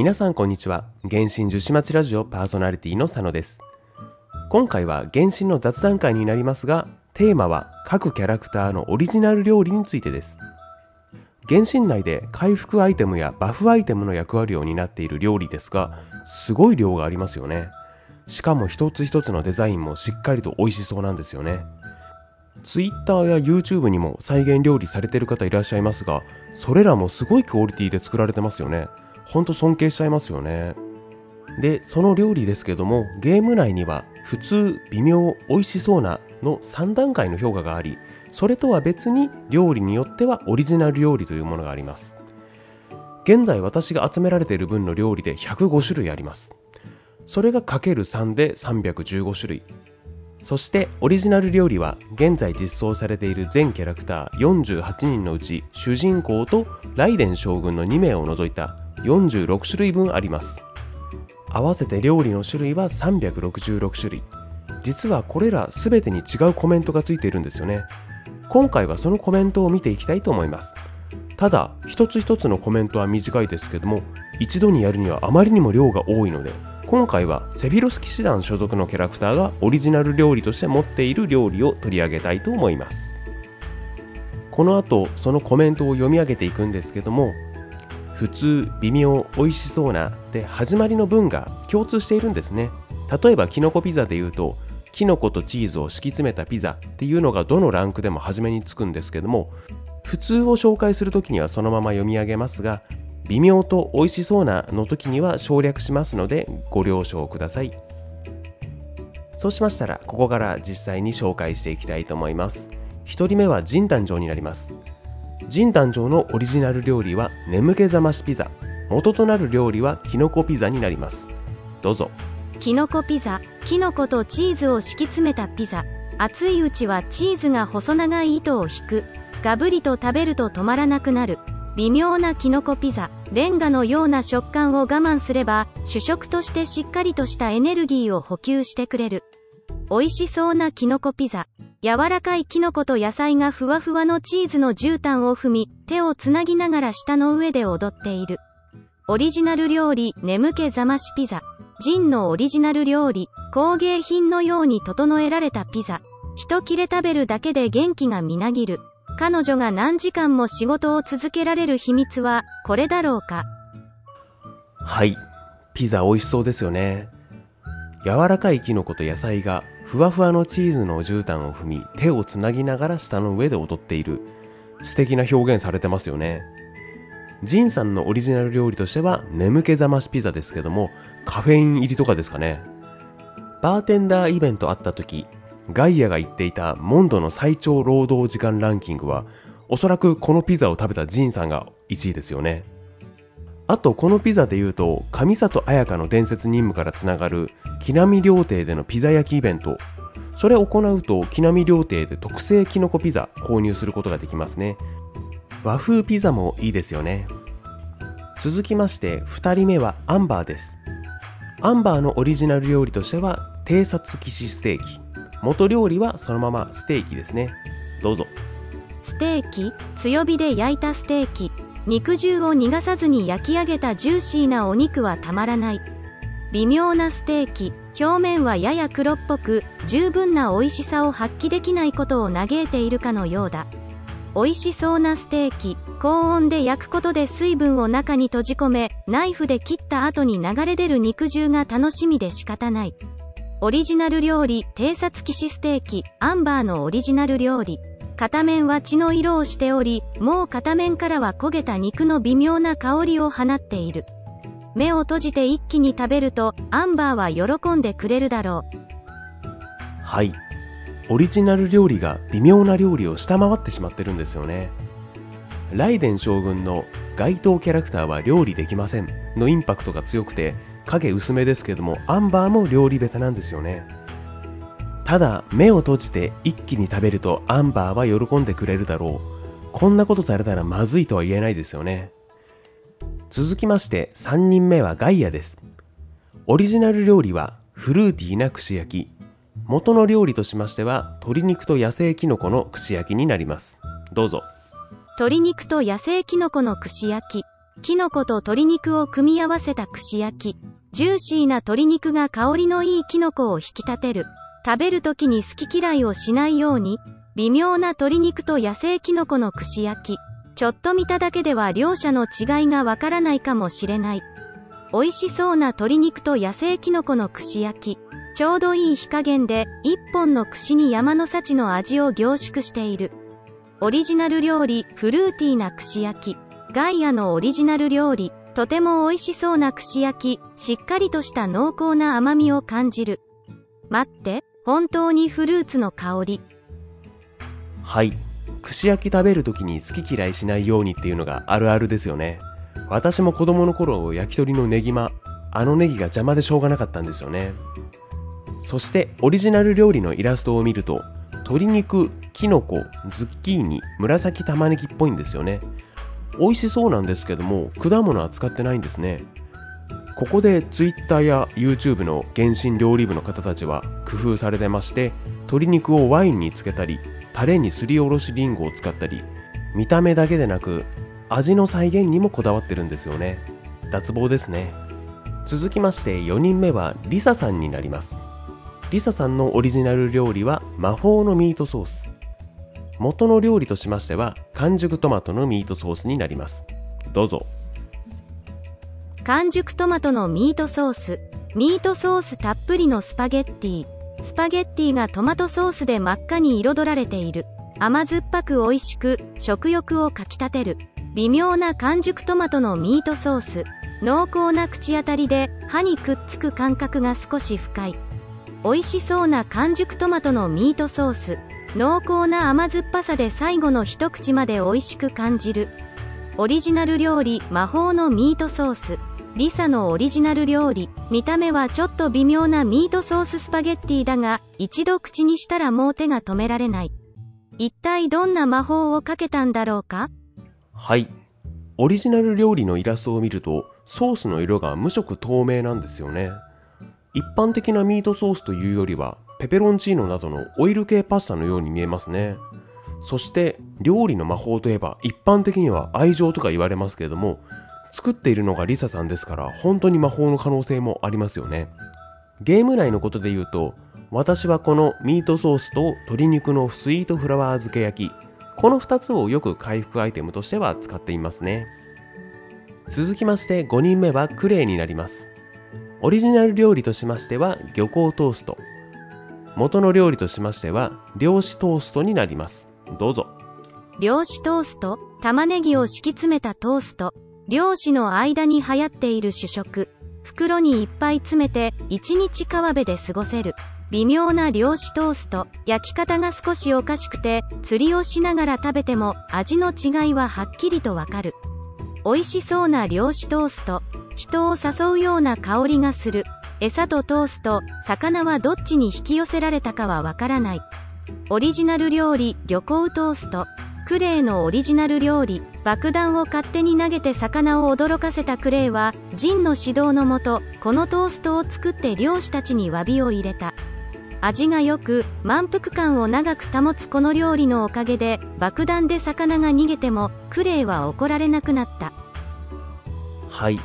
皆さんこんにちは。原神樹脂町ラジオパーソナリティの佐野です。今回は原神の雑談会になりますがテーマは各キャラクターのオリジナル料理についてです。原神内で回復アイテムやバフアイテムの役割を担っている料理ですがすごい量がありますよね。しかも一つ一つのデザインもしっかりと美味しそうなんですよね。Twitter や YouTube にも再現料理されてる方いらっしゃいますがそれらもすごいクオリティで作られてますよね。ほんと尊敬しちゃいますよね。でその料理ですけどもゲーム内には普通微妙美味しそうなの3段階の評価がありそれとは別に料理によってはオリジナル料理というものがあります。現在私が集められている分の料理で105種類あります。それがかける3で315種類。そしてオリジナル料理は現在実装されている全キャラクター48人のうち主人公とライデン将軍の2名を除いた46種類分あります。合わせて料理の種類は366種類。実はこれら全てに違うコメントがついているんですよね。今回はそのコメントを見ていきたいと思います。ただ一つ一つのコメントは短いですけども一度にやるにはあまりにも量が多いので今回はセフィロス騎士団所属のキャラクターがオリジナル料理として持っている料理を取り上げたいと思います。この後そのコメントを読み上げていくんですけども普通微妙美味しそうなで始まりの文が共通しているんですね。例えばキノコピザで言うとキノコとチーズを敷き詰めたピザっていうのがどのランクでも初めにつくんですけども普通を紹介する時にはそのまま読み上げますが微妙と美味しそうなの時には省略しますのでご了承ください。そうしましたらここから実際に紹介していきたいと思います。1人目は神誕生になります。神誕生のオリジナル料理は眠気覚ましピザ。元となる料理はきのこピザになります。どうぞ。きのこピザ。きのことチーズを敷き詰めたピザ。熱いうちはチーズが細長い糸を引く。ガブリと食べると止まらなくなる。微妙なきのこピザ。レンガのような食感を我慢すれば主食としてしっかりとしたエネルギーを補給してくれる。美味しそうなきのこピザ。柔らかいきのこと野菜がふわふわのチーズの絨毯を踏み手をつなぎながら舌の上で踊っている。オリジナル料理眠気覚ましピザ。ジンのオリジナル料理工芸品のように整えられたピザ。一切れ食べるだけで元気がみなぎる。彼女が何時間も仕事を続けられる秘密はこれだろうか。はい。ピザ美味しそうですよね。柔らかいキノコと野菜がふわふわのチーズの絨毯を踏み手をつなぎながら舌の上で踊っている。素敵な表現されてますよね。ジンさんのオリジナル料理としては眠気覚ましピザですけどもカフェイン入りとかですかね。バーテンダーイベントあった時ガイアが言っていたモンドの最長労働時間ランキングはおそらくこのピザを食べたジンさんが1位ですよね。あとこのピザで言うと上里彩香の伝説任務からつながる木並料亭でのピザ焼きイベント。それを行うと木並料亭で特製きのこピザ購入することができますね。和風ピザもいいですよね。続きまして2人目はアンバーです。アンバーのオリジナル料理としては偵察騎士ステーキ。元料理はそのままステーキですね。どうぞ。ステーキ強火で焼いたステーキ。肉汁を逃がさずに焼き上げたジューシーなお肉はたまらない。微妙なステーキ。表面はやや黒っぽく十分な美味しさを発揮できないことを嘆いているかのようだ。美味しそうなステーキ。高温で焼くことで水分を中に閉じ込めナイフで切った後に流れ出る肉汁が楽しみで仕方ない。オリジナル料理。偵察騎士ステーキ。アンバーのオリジナル料理。片面は血の色をしておりもう片面からは焦げた肉の微妙な香りを放っている。目を閉じて一気に食べるとアンバーは喜んでくれるだろう。はい。オリジナル料理が微妙な料理を下回ってしまってるんですよね。ライデン将軍の該当キャラクターは料理できませんのインパクトが強くて影薄めですけどもアンバーも料理ベタなんですよね。ただ目を閉じて一気に食べるとアンバーは喜んでくれるだろう。こんなことされたらまずいとは言えないですよね。続きまして3人目はガイアです。オリジナル料理はフルーティーな串焼き。元の料理としましては鶏肉と野生キノコの串焼きになります。どうぞ。鶏肉と野生キノコの串焼き。キノコと鶏肉を組み合わせた串焼き。ジューシーな鶏肉が香りのいいキノコを引き立てる。食べる時に好き嫌いをしないように、微妙な鶏肉と野生キノコの串焼き。ちょっと見ただけでは両者の違いがわからないかもしれない。美味しそうな鶏肉と野生キノコの串焼き。ちょうどいい火加減で、一本の串に山の幸の味を凝縮している。オリジナル料理、フルーティーな串焼き。ガイアのオリジナル料理、とても美味しそうな串焼き、しっかりとした濃厚な甘みを感じる。待って、本当にフルーツの香り。はい。串焼き食べる時に好き嫌いしないようにっていうのがあるあるですよね。私も子供の頃焼き鳥のネギマあのネギが邪魔でしょうがなかったんですよね。そしてオリジナル料理のイラストを見ると鶏肉、きのこ、ズッキーニ、紫玉ねぎっぽいんですよね。美味しそうなんですけども果物は使ってないんですね。ここで Twitter や YouTube の原神料理部の方たちは工夫されてまして鶏肉をワインにつけたりタレにすりおろしりんごを使ったり見た目だけでなく味の再現にもこだわってるんですよね。脱帽ですね。続きまして4人目はリサさんになります。リサさんのオリジナル料理は魔法のミートソース。元の料理としましては完熟トマトのミートソースになります。どうぞ。完熟トマトのミートソース。ミートソースたっぷりのスパゲッティ。スパゲッティがトマトソースで真っ赤に彩られている。甘酸っぱく美味しく食欲をかきたてる。微妙な完熟トマトのミートソース。濃厚な口当たりで歯にくっつく感覚が少し深い。美味しそうな完熟トマトのミートソース。濃厚な甘酸っぱさで最後の一口まで美味しく感じる。オリジナル料理魔法のミートソース。リサのオリジナル料理見た目はちょっと微妙なミートソーススパゲッティだが一度口にしたらもう手が止められない。一体どんな魔法をかけたんだろうか？はい。オリジナル料理のイラストを見るとソースの色が無色透明なんですよね。一般的なミートソースというよりはペペロンチーノなどのオイル系パスタのように見えますね。そして料理の魔法といえば一般的には愛情とか言われますけれども作っているのがリサさんですから本当に魔法の可能性もありますよね。ゲーム内のことで言うと私はこのミートソースと鶏肉のスイートフラワー漬け焼きこの2つをよく回復アイテムとしては使っていますね。続きまして5人目はクレイになります。オリジナル料理としましては漁港トースト。元の料理としましては漁師トーストになります。どうぞ。漁師トースト？玉ねぎを敷き詰めたトースト。漁師の間に流行っている主食。袋にいっぱい詰めて1日川辺で過ごせる。微妙な漁師トースト。焼き方が少しおかしくて釣りをしながら食べても味の違いははっきりとわかる。美味しそうな漁師トースト。人を誘うような香りがする。餌とトースト。魚はどっちに引き寄せられたかはわからない。オリジナル料理漁港トースト。クレイのオリジナル料理爆弾を勝手に投げて魚を驚かせたクレイはジンの指導のもとこのトーストを作って漁師たちに詫びを入れた。味が良く満腹感を長く保つこの料理のおかげで爆弾で魚が逃げてもクレイは怒られなくなった。はい。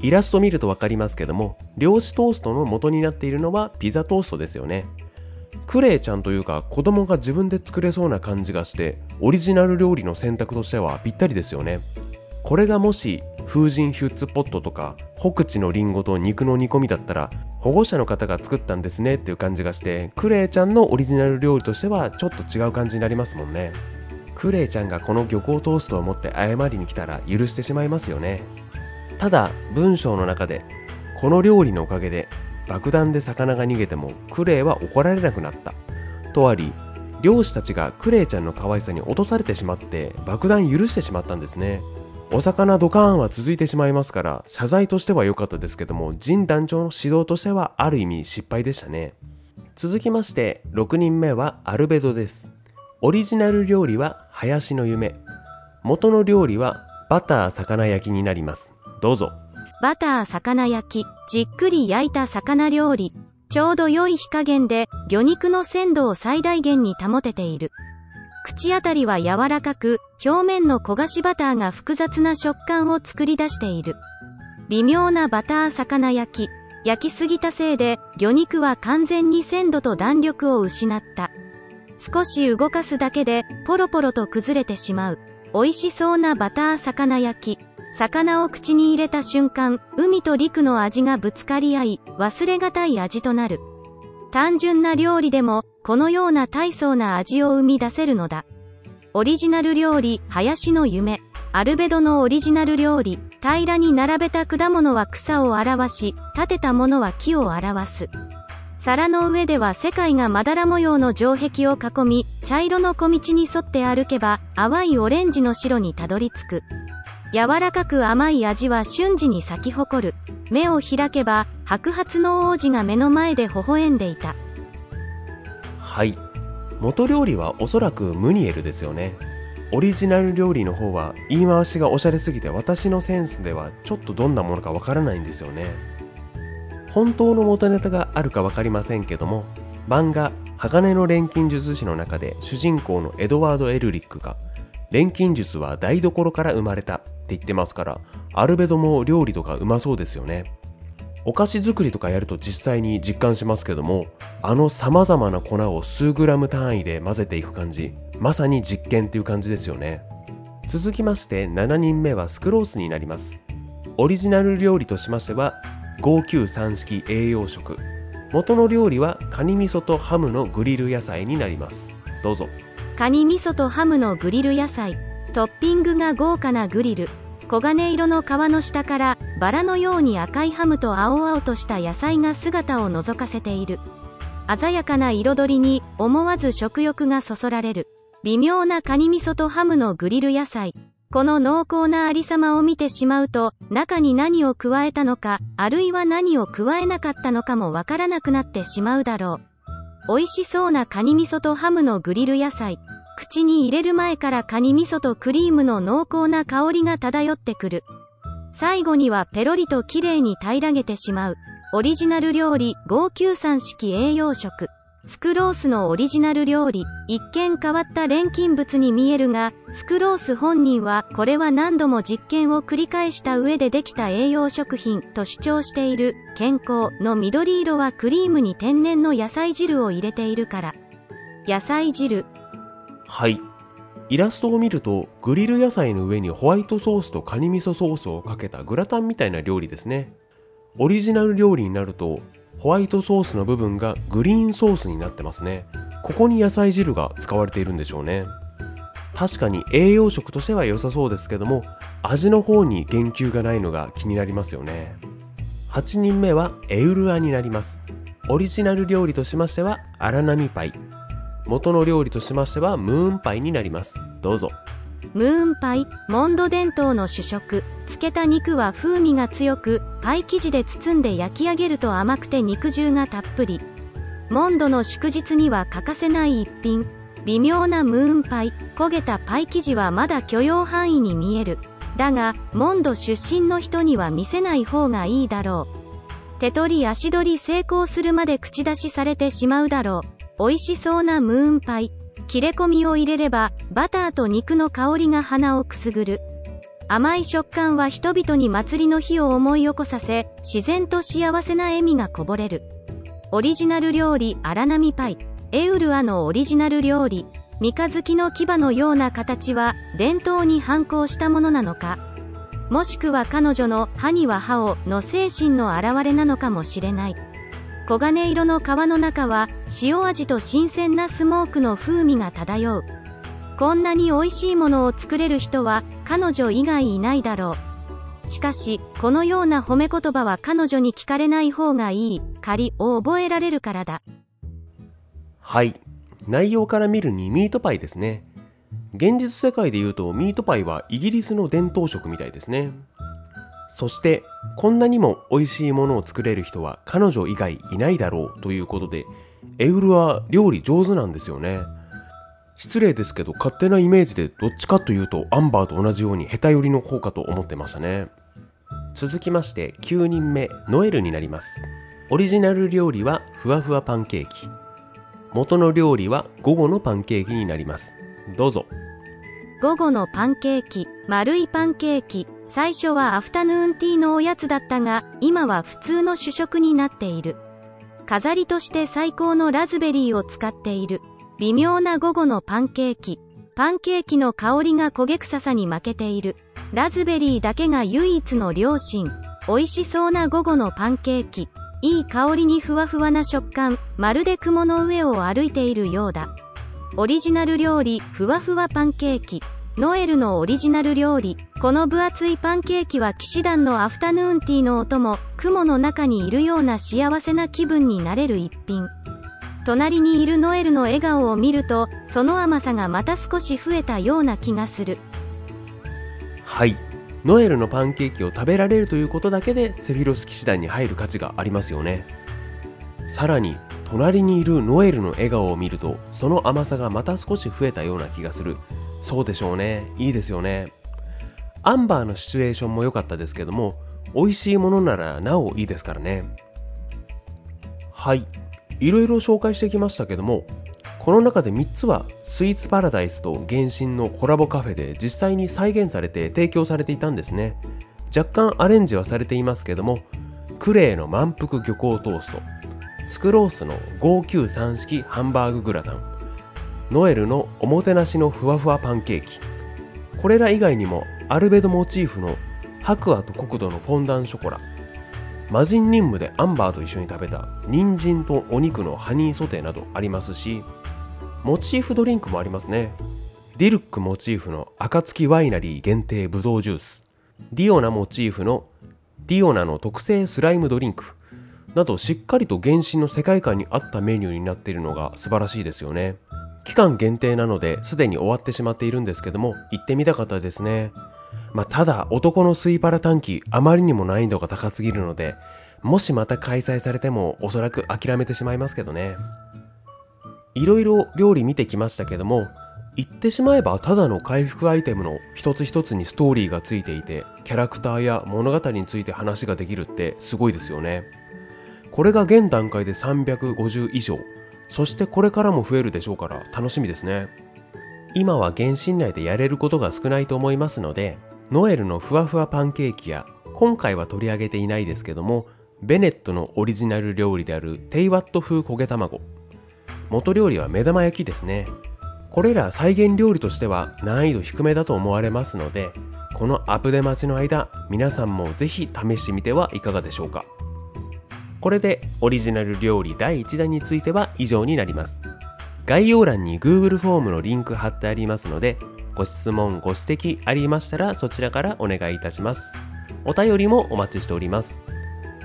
イラスト見ると分かりますけども漁師トーストの元になっているのはピザトーストですよね。クレイちゃんというか子供が自分で作れそうな感じがしてオリジナル料理の選択としてはぴったりですよね。これがもし風神ヒュッツポットとか北地のリンゴと肉の煮込みだったら保護者の方が作ったんですねっていう感じがしてクレイちゃんのオリジナル料理としてはちょっと違う感じになりますもんね。クレイちゃんがこの漁港トーストを持って謝りに来たら許してしまいますよね。ただ文章の中でこの料理のおかげで爆弾で魚が逃げてもクレイは怒られなくなった。とあり漁師たちがクレイちゃんの可愛さに落とされてしまって爆弾許してしまったんですね。お魚ドカーンは続いてしまいますから謝罪としては良かったですけども陣団長の指導としてはある意味失敗でしたね。続きまして6人目はアルベドです。オリジナル料理は林の夢。元の料理はバター魚焼きになります。どうぞ。バター魚焼き、じっくり焼いた魚料理。ちょうど良い火加減で、魚肉の鮮度を最大限に保てている。口当たりは柔らかく、表面の焦がしバターが複雑な食感を作り出している。微妙なバター魚焼き。焼きすぎたせいで、魚肉は完全に鮮度と弾力を失った。少し動かすだけで、ポロポロと崩れてしまう。美味しそうなバター魚焼き。魚を口に入れた瞬間、海と陸の味がぶつかり合い、忘れがたい味となる。単純な料理でも、このような大層な味を生み出せるのだ。オリジナル料理、林の夢。アルベドのオリジナル料理、平らに並べた果物は草を表し、立てたものは木を表す。皿の上では世界がまだら模様の城壁を囲み、茶色の小道に沿って歩けば、淡いオレンジの白にたどり着く。柔らかく甘い味は瞬時に咲き誇る。目を開けば、白髪の王子が目の前で微笑んでいた。はい元料理はおそらくムニエルですよねオリジナル料理の方は言い回しがおしゃれすぎて私のセンスではちょっとどんなものかわからないんですよね本当の元ネタがあるか分かりませんけども漫画「鋼の錬金術師」の中で主人公のエドワード・エルリックが錬金術は台所から生まれたって言ってますからアルベドも料理とかうまそうですよね。お菓子作りとかやると実際に実感しますけどもあの様々な粉を数グラム単位で混ぜていく感じまさに実験っていう感じですよね。続きまして7人目はスクロースになります。オリジナル料理としましては593式栄養食。元の料理はカニ味噌とハムのグリル野菜になります。どうぞ。カニ味噌とハムのグリル野菜。トッピングが豪華なグリル。黄金色の皮の下からバラのように赤いハムと青々とした野菜が姿を覗かせている。鮮やかな彩りに思わず食欲がそそられる。微妙なカニ味噌とハムのグリル野菜。この濃厚なありさまを見てしまうと中に何を加えたのかあるいは何を加えなかったのかもわからなくなってしまうだろう。美味しそうなカニ味噌とハムのグリル野菜。口に入れる前からカニ味噌とクリームの濃厚な香りが漂ってくる。最後にはペロリと綺麗に平らげてしまう。オリジナル料理593式栄養食。スクロースのオリジナル料理。一見変わった錬金物に見えるが、スクロース本人はこれは何度も実験を繰り返した上でできた栄養食品と主張している。健康の緑色はクリームに天然の野菜汁を入れているから。野菜汁、はい。イラストを見るとグリル野菜の上にホワイトソースとカニ味噌ソースをかけたグラタンみたいな料理ですね。オリジナル料理になるとホワイトソースの部分がグリーンソースになってますね。ここに野菜汁が使われているんでしょうね。確かに栄養食としては良さそうですけども味の方に言及がないのが気になりますよね。8人目はエウルアになります。オリジナル料理としましては荒波パイ。元の料理としましてはムーンパイになります。どうぞ。ムーンパイモンド伝統の主食。漬けた肉は風味が強くパイ生地で包んで焼き上げると甘くて肉汁がたっぷり。モンドの祝日には欠かせない一品。微妙なムーンパイ。焦げたパイ生地はまだ許容範囲に見える。だがモンド出身の人には見せない方がいいだろう。手取り足取り成功するまで口出しされてしまうだろう。美味しそうなムーンパイ。切れ込みを入れれば、バターと肉の香りが鼻をくすぐる。甘い食感は人々に祭りの日を思い起こさせ、自然と幸せな笑みがこぼれる。オリジナル料理、荒波パイ。エウルアのオリジナル料理。三日月の牙のような形は、伝統に反抗したものなのか。もしくは彼女の歯には歯をの精神の表れなのかもしれない。黄金色の皮の中は塩味と新鮮なスモークの風味が漂う。こんなに美味しいものを作れる人は彼女以外いないだろう。しかしこのような褒め言葉は彼女に聞かれない方がいい。仮を覚えられるからだ。はい。内容から見るにミートパイですね。現実世界で言うとミートパイはイギリスの伝統食みたいですね。そしてこんなにも美味しいものを作れる人は彼女以外いないだろうということでエウルは料理上手なんですよね。失礼ですけど勝手なイメージでどっちかというとアンバーと同じように下手寄りの方かと思ってましたね。続きまして9人目ノエルになります。オリジナル料理はふわふわパンケーキ。元の料理は午後のパンケーキになります。どうぞ。午後のパンケーキ丸いパンケーキ。最初はアフタヌーンティーのおやつだったが今は普通の主食になっている。飾りとして最高のラズベリーを使っている。微妙な午後のパンケーキ。パンケーキの香りが焦げ臭さに負けている。ラズベリーだけが唯一の良心。美味しそうな午後のパンケーキ。いい香りにふわふわな食感。まるで雲の上を歩いているようだ。オリジナル料理ふわふわパンケーキ。ノエルのオリジナル料理。この分厚いパンケーキは騎士団のアフタヌーンティーのお供雲の中にいるような幸せな気分になれる一品。隣にいるノエルの笑顔を見るとその甘さがまた少し増えたような気がする。はい。ノエルのパンケーキを食べられるということだけでセフィロス騎士団に入る価値がありますよね。さらに隣にいるノエルの笑顔を見るとその甘さがまた少し増えたような気がする。そうでしょうね。いいですよね。アンバーのシチュエーションも良かったですけども美味しいものならなおいいですからね。はい。いろいろ紹介してきましたけどもこの中で3つはスイーツパラダイスと原神のコラボカフェで実際に再現されて提供されていたんですね。若干アレンジはされていますけどもクレイの満腹漁港トーストスクロースの593式ハンバーググラタンノエルのおもてなしのふわふわパンケーキ。これら以外にもアルベドモチーフの白亜と国土のフォンダンショコラ。魔人任務でアンバーと一緒に食べた人参とお肉のハニーソテーなどありますしモチーフドリンクもありますね。ディルックモチーフの暁ワイナリー限定ブドウジュース。ディオナモチーフのディオナの特製スライムドリンク。などしっかりと原神の世界観に合ったメニューになっているのが素晴らしいですよね。期間限定なのですでに終わってしまっているんですけども行ってみたかったですね。まあ、ただ男のスイパラ短期あまりにも難易度が高すぎるのでもしまた開催されてもおそらく諦めてしまいますけどね。いろいろ料理見てきましたけども言ってしまえばただの回復アイテムの一つ一つにストーリーがついていてキャラクターや物語について話ができるってすごいですよね。これが現段階で350以上。そしてこれからも増えるでしょうから楽しみですね。今は原神内でやれることが少ないと思いますのでノエルのふわふわパンケーキや今回は取り上げていないですけどもベネットのオリジナル料理であるテイワット風焦げ卵。元料理は目玉焼きですね。これら再現料理としては難易度低めだと思われますのでこのアプデ待ちの間皆さんもぜひ試してみてはいかがでしょうか。これでオリジナル料理第1弾については以上になります。概要欄に Google フォームのリンク貼ってありますので、ご質問、ご指摘ありましたらそちらからお願いいたします。お便りもお待ちしております。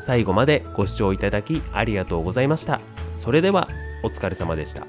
最後までご視聴いただきありがとうございました。それではお疲れ様でした。